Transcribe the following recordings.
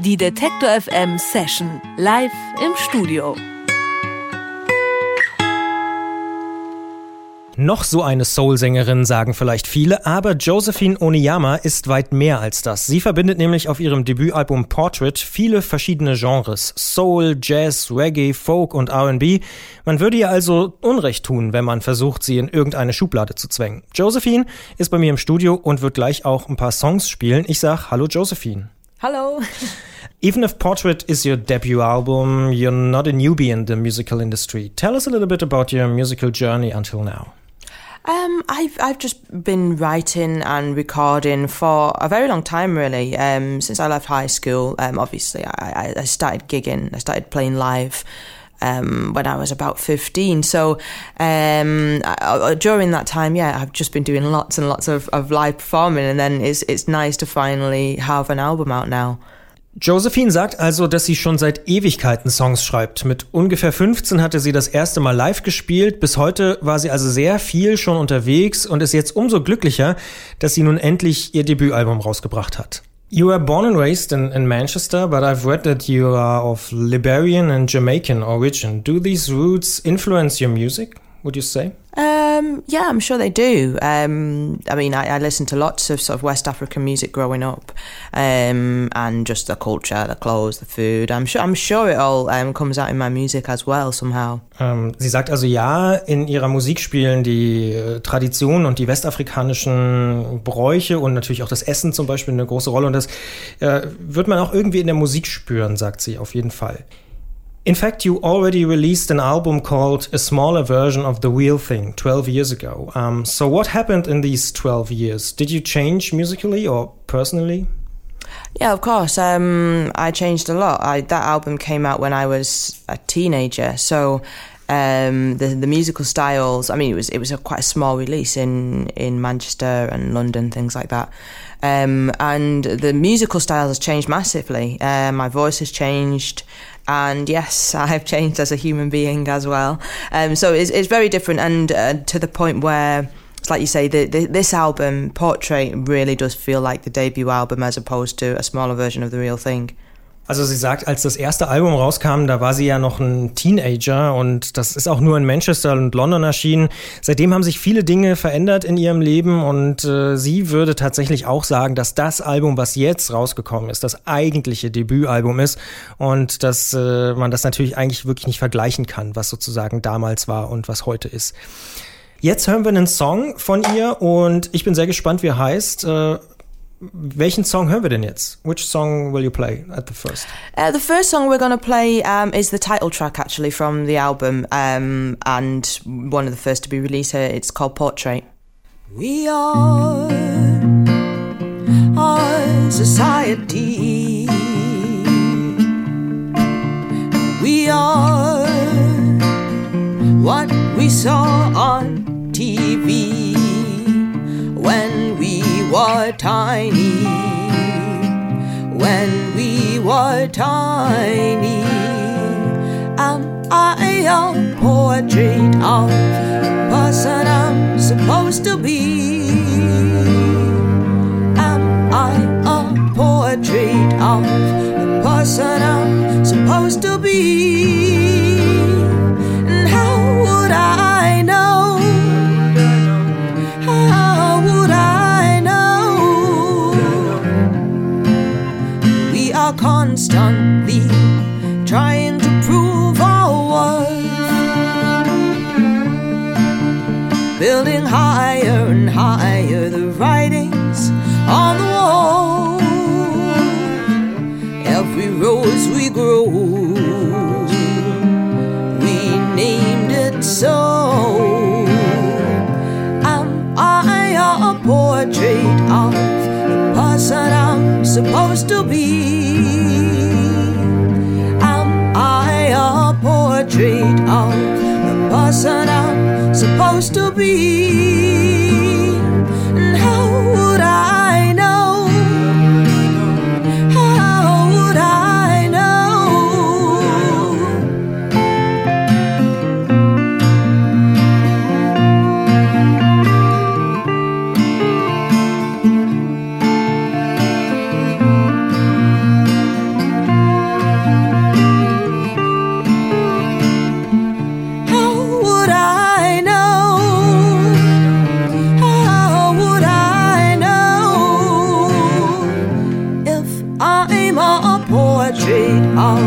Die Detektor FM Session live im Studio. Noch so eine Soul-Sängerin, sagen vielleicht viele, aber Josephine Oniyama ist weit mehr als das. Sie verbindet nämlich auf ihrem Debütalbum Portrait viele verschiedene Genres. Soul, Jazz, Reggae, Folk und R&B. Man würde ihr also Unrecht tun, wenn man versucht, sie in irgendeine Schublade zu zwängen. Josephine ist bei mir im Studio und wird gleich auch ein paar Songs spielen. Ich sag Hallo Josephine. Hallo. Even if Portrait is your debut album, you're not a newbie in the musical industry. Tell us a little bit about your musical journey until now. Um, I've I've just been writing and recording for a very long time, really. Um, since I left high school, um, obviously I, I started gigging. I started playing live. Um, when I was about 15. So um, I, during that time, yeah, I've just been doing lots and lots of, of live performing, and then it's it's nice to finally have an album out now. Josephine sagt also, dass sie schon seit Ewigkeiten Songs schreibt. Mit ungefähr 15 hatte sie das erste Mal live gespielt. Bis heute war sie also sehr viel schon unterwegs und ist jetzt umso glücklicher, dass sie nun endlich ihr Debütalbum rausgebracht hat. You were born and raised in, in Manchester, but I've read that you are of Liberian and Jamaican origin. Do these roots influence your music, would you say? Um, yeah, I'm sure they do. Um, I mean, I, I listened to lots of sort of West African music growing up, um, and just the culture, the clothes, the food. I'm sure, I'm sure it all um, comes out in my music as well somehow. Ähm, sie sagt also ja, in ihrer Musik spielen die äh, Traditionen und die westafrikanischen Bräuche und natürlich auch das Essen zum Beispiel eine große Rolle und das äh, wird man auch irgendwie in der Musik spüren, sagt sie auf jeden Fall. In fact, you already released an album called A Smaller Version of the Real Thing 12 years ago. Um, so, what happened in these 12 years? Did you change musically or personally? Yeah, of course. Um, I changed a lot. I, that album came out when I was a teenager, so um, the the musical styles. I mean, it was it was a quite a small release in in Manchester and London, things like that. Um, and the musical styles has changed massively. Uh, my voice has changed and yes, I have changed as a human being as well. Um, so it's, it's very different, and uh, to the point where like you say, the, the, this album, Portrait, really does feel like the debut album as opposed to a smaller version of the real thing. Also sie sagt, als das erste Album rauskam, da war sie ja noch ein Teenager und das ist auch nur in Manchester und London erschienen. Seitdem haben sich viele Dinge verändert in ihrem Leben und äh, sie würde tatsächlich auch sagen, dass das Album, was jetzt rausgekommen ist, das eigentliche Debütalbum ist und dass äh, man das natürlich eigentlich wirklich nicht vergleichen kann, was sozusagen damals war und was heute ist. Jetzt hören wir einen Song von ihr und ich bin sehr gespannt, wie er heißt. Äh, welchen Song hören wir denn jetzt? Which song will you play at the first? Uh, the first song we're going to play um, is the title track actually from the album um, and one of the first to be released here. It's called Portrait. We are our society. We are what we saw on TV when we were tiny, when we were tiny. Am I a portrait of the person I'm supposed to be? Am I a portrait of the person I'm supposed to be? Be? A portrait of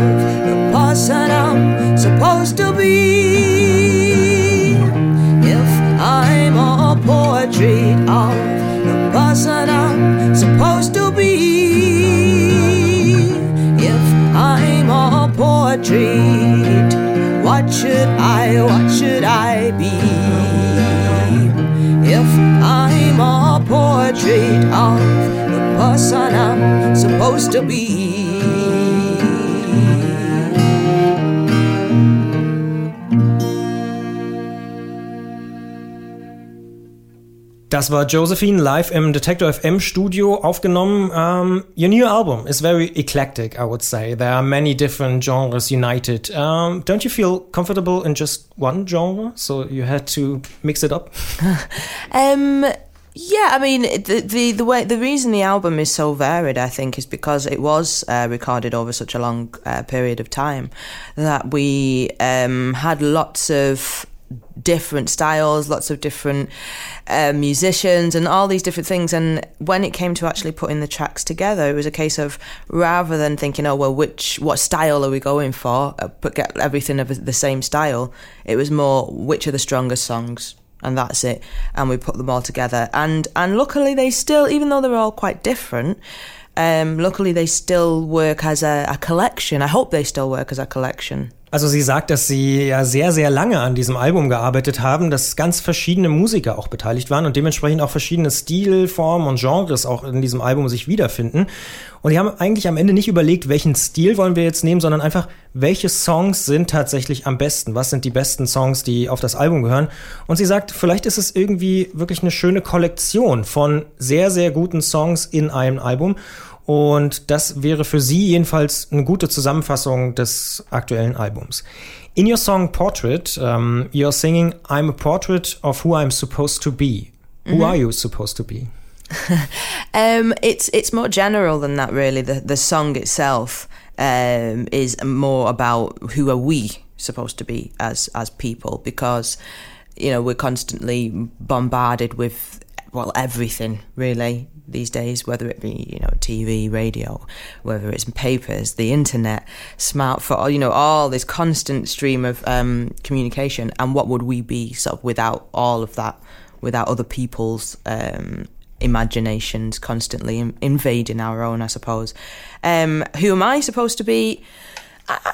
the person I'm supposed to be. If I'm a portrait of the person I'm supposed to be. If I'm a portrait, what should I, what should I be? If I'm a portrait of the person I'm to be. Das war Josephine live im Detektor FM Studio aufgenommen. Um, your new album is very eclectic, I would say. There are many different genres united. Um, don't you feel comfortable in just one genre? So you had to mix it up? um, yeah, I mean the, the the way the reason the album is so varied, I think, is because it was uh, recorded over such a long uh, period of time that we um, had lots of different styles, lots of different uh, musicians, and all these different things. And when it came to actually putting the tracks together, it was a case of rather than thinking, oh well, which what style are we going for, uh, but get everything of the same style. It was more which are the strongest songs. And that's it. And we put them all together. And and luckily they still, even though they're all quite different, um, luckily they still work as a, a collection. I hope they still work as a collection. Also sie sagt, dass sie ja sehr, sehr lange an diesem Album gearbeitet haben, dass ganz verschiedene Musiker auch beteiligt waren und dementsprechend auch verschiedene Stilformen und Genres auch in diesem Album sich wiederfinden. Und die haben eigentlich am Ende nicht überlegt, welchen Stil wollen wir jetzt nehmen, sondern einfach, welche Songs sind tatsächlich am besten? Was sind die besten Songs, die auf das Album gehören? Und sie sagt, vielleicht ist es irgendwie wirklich eine schöne Kollektion von sehr, sehr guten Songs in einem Album. Und das wäre für sie jedenfalls eine gute Zusammenfassung des aktuellen Albums. In your song Portrait, um, you're singing I'm a portrait of who I'm supposed to be. Who mm -hmm. are you supposed to be? um, it's it's more general than that, really. The the song itself um, is more about who are we supposed to be as as people, because you know we're constantly bombarded with well everything really these days, whether it be you know TV, radio, whether it's papers, the internet, smartphone, you know, all this constant stream of um, communication. And what would we be sort of without all of that, without other people's um, imaginations constantly invading our own? I suppose. Um, who am I supposed to be?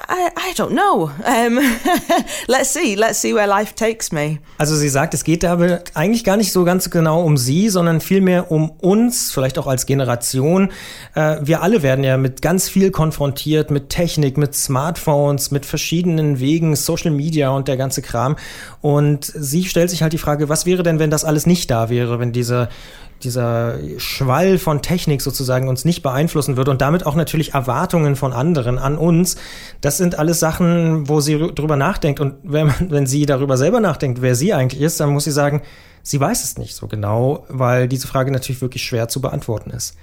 I, I don't know. Um, let's see. Let's see where life takes me. Also sie sagt, es geht dabei eigentlich gar nicht so ganz genau um sie, sondern vielmehr um uns, vielleicht auch als Generation. Äh, wir alle werden ja mit ganz viel konfrontiert, mit Technik, mit Smartphones, mit verschiedenen Wegen, Social Media und der ganze Kram. Und sie stellt sich halt die Frage, was wäre denn, wenn das alles nicht da wäre, wenn diese dieser Schwall von Technik sozusagen uns nicht beeinflussen wird und damit auch natürlich Erwartungen von anderen an uns. Das sind alles Sachen, wo sie drüber nachdenkt. Und wenn, wenn sie darüber selber nachdenkt, wer sie eigentlich ist, dann muss sie sagen, sie weiß es nicht so genau, weil diese Frage natürlich wirklich schwer zu beantworten ist.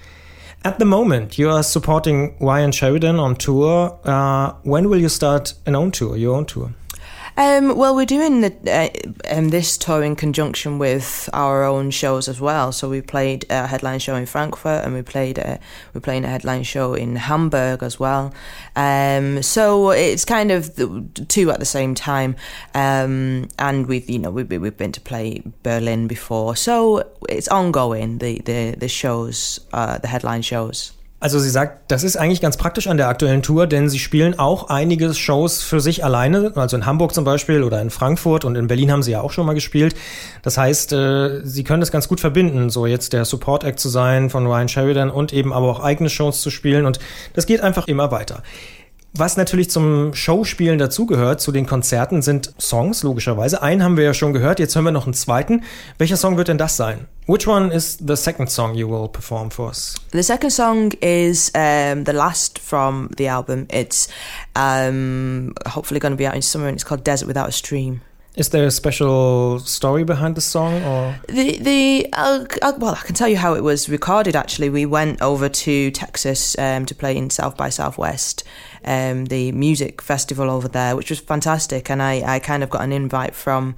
At the moment, you are supporting Ryan Sheridan on tour. Uh, when will you start an own tour, your own tour? Um, well, we're doing the, uh, um, this tour in conjunction with our own shows as well. So we played a headline show in Frankfurt, and we played a, we're playing a headline show in Hamburg as well. Um, so it's kind of two at the same time. Um, and we've you know we've we've been to play Berlin before, so it's ongoing. The the the shows, uh, the headline shows. Also sie sagt, das ist eigentlich ganz praktisch an der aktuellen Tour, denn sie spielen auch einige Shows für sich alleine, also in Hamburg zum Beispiel oder in Frankfurt und in Berlin haben sie ja auch schon mal gespielt. Das heißt, äh, sie können das ganz gut verbinden, so jetzt der Support Act zu sein von Ryan Sheridan und eben aber auch eigene Shows zu spielen und das geht einfach immer weiter. Was natürlich zum Showspielen dazugehört, zu den Konzerten, sind Songs, logischerweise. Einen haben wir ja schon gehört, jetzt hören wir noch einen zweiten. Welcher Song wird denn das sein? Which one is the second song you will perform for us? The second song is um, the last from the album. It's um, hopefully going to be out in summer and it's called Desert Without a Stream. Is there a special story behind the song, or the the uh, uh, well, I can tell you how it was recorded. Actually, we went over to Texas um, to play in South by Southwest, um, the music festival over there, which was fantastic. And I, I kind of got an invite from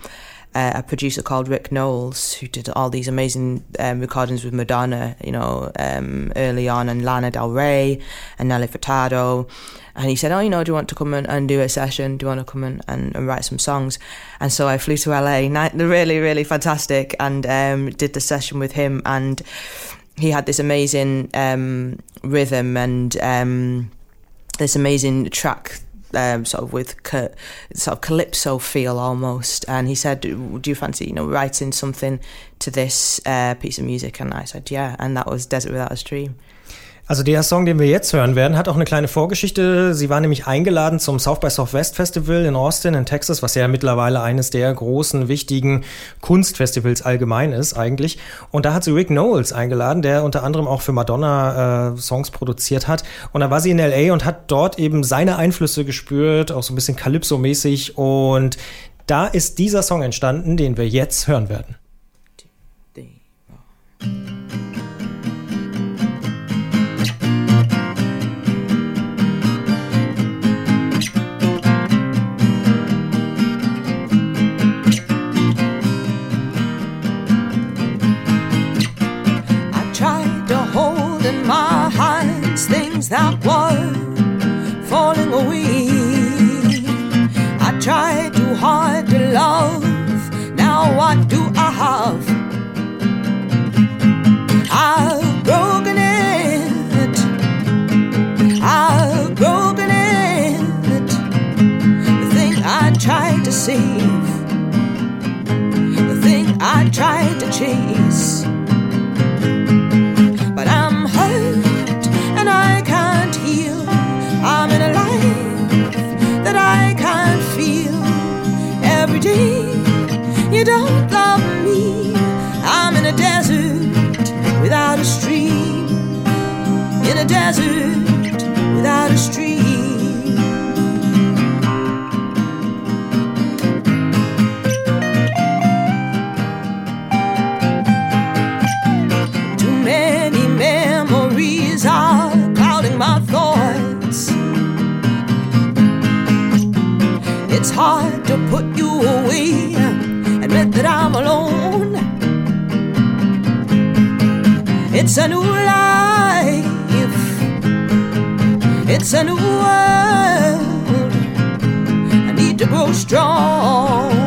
uh, a producer called Rick Nowels who did all these amazing um, recordings with Madonna, you know, um, early on, and Lana Del Rey and Nelly Furtado. And he said, Oh, you know, do you want to come and, and do a session? Do you want to come and, and, and, write some songs? And so I flew to LA, really, really fantastic, and um, did the session with him. And he had this amazing um, rhythm and um, this amazing track um, sort of with sort of calypso feel almost. And he said, "Do you fancy you know writing something to this uh, piece of music?" And I said, "Yeah." And that was Desert Without a Stream. Also der Song, den wir jetzt hören werden, hat auch eine kleine Vorgeschichte. Sie war nämlich eingeladen zum South by Southwest Festival in Austin in Texas, was ja mittlerweile eines der großen, wichtigen Kunstfestivals allgemein ist eigentlich. Und da hat sie Rick Knowles eingeladen, der unter anderem auch für Madonna äh, Songs produziert hat. Und da war sie in LA und hat dort eben seine Einflüsse gespürt, auch so ein bisschen Calypso-mäßig. Und da ist dieser Song entstanden, den wir jetzt hören werden. That were falling away. I tried too hard to love, now what do I have? I've broken it, I've broken it. The thing I tried to save, the thing I tried to chase. Desert without a stream. Too many memories are clouding my thoughts. It's hard to put you away admit that I'm alone. It's a new life, it's a new world. I need to grow strong.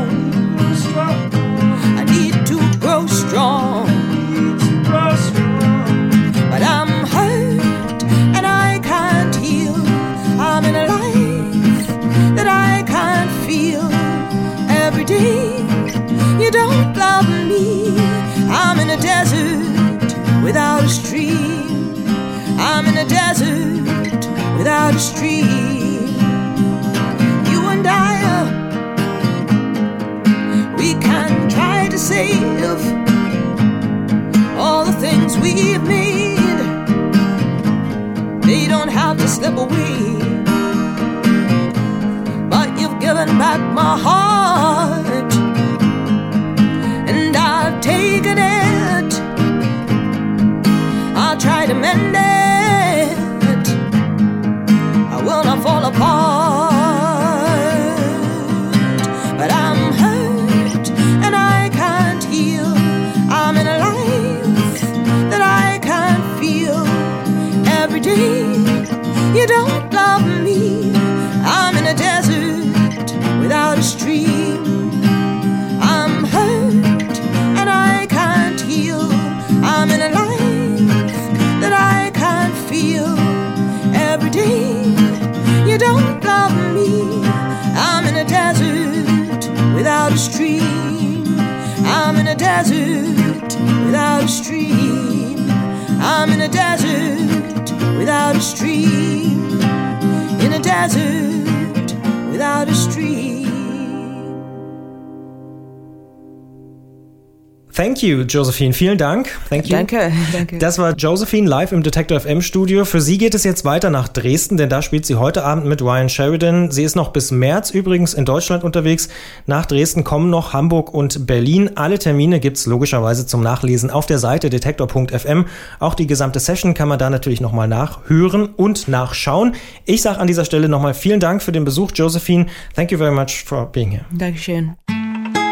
Stream. You and I, uh, we can try to save all the things we've made. They don't have to slip away. But you've given back my heart and I've taken it. I'll try to mend it. Without a stream. I'm in a desert without a stream. I'm in a desert without a stream. In a desert without a stream. Thank you, Josephine. Vielen Dank. Thank you. Danke, danke. Das war Josephine live im Detector FM Studio. Für sie geht es jetzt weiter nach Dresden, denn da spielt sie heute Abend mit Ryan Sheridan. Sie ist noch bis März übrigens in Deutschland unterwegs. Nach Dresden kommen noch Hamburg und Berlin. Alle Termine gibt's logischerweise zum Nachlesen auf der Seite detektor.fm. Auch die gesamte Session kann man da natürlich nochmal nachhören und nachschauen. Ich sage an dieser Stelle nochmal vielen Dank für den Besuch, Josephine. Thank you very much for being here. Dankeschön.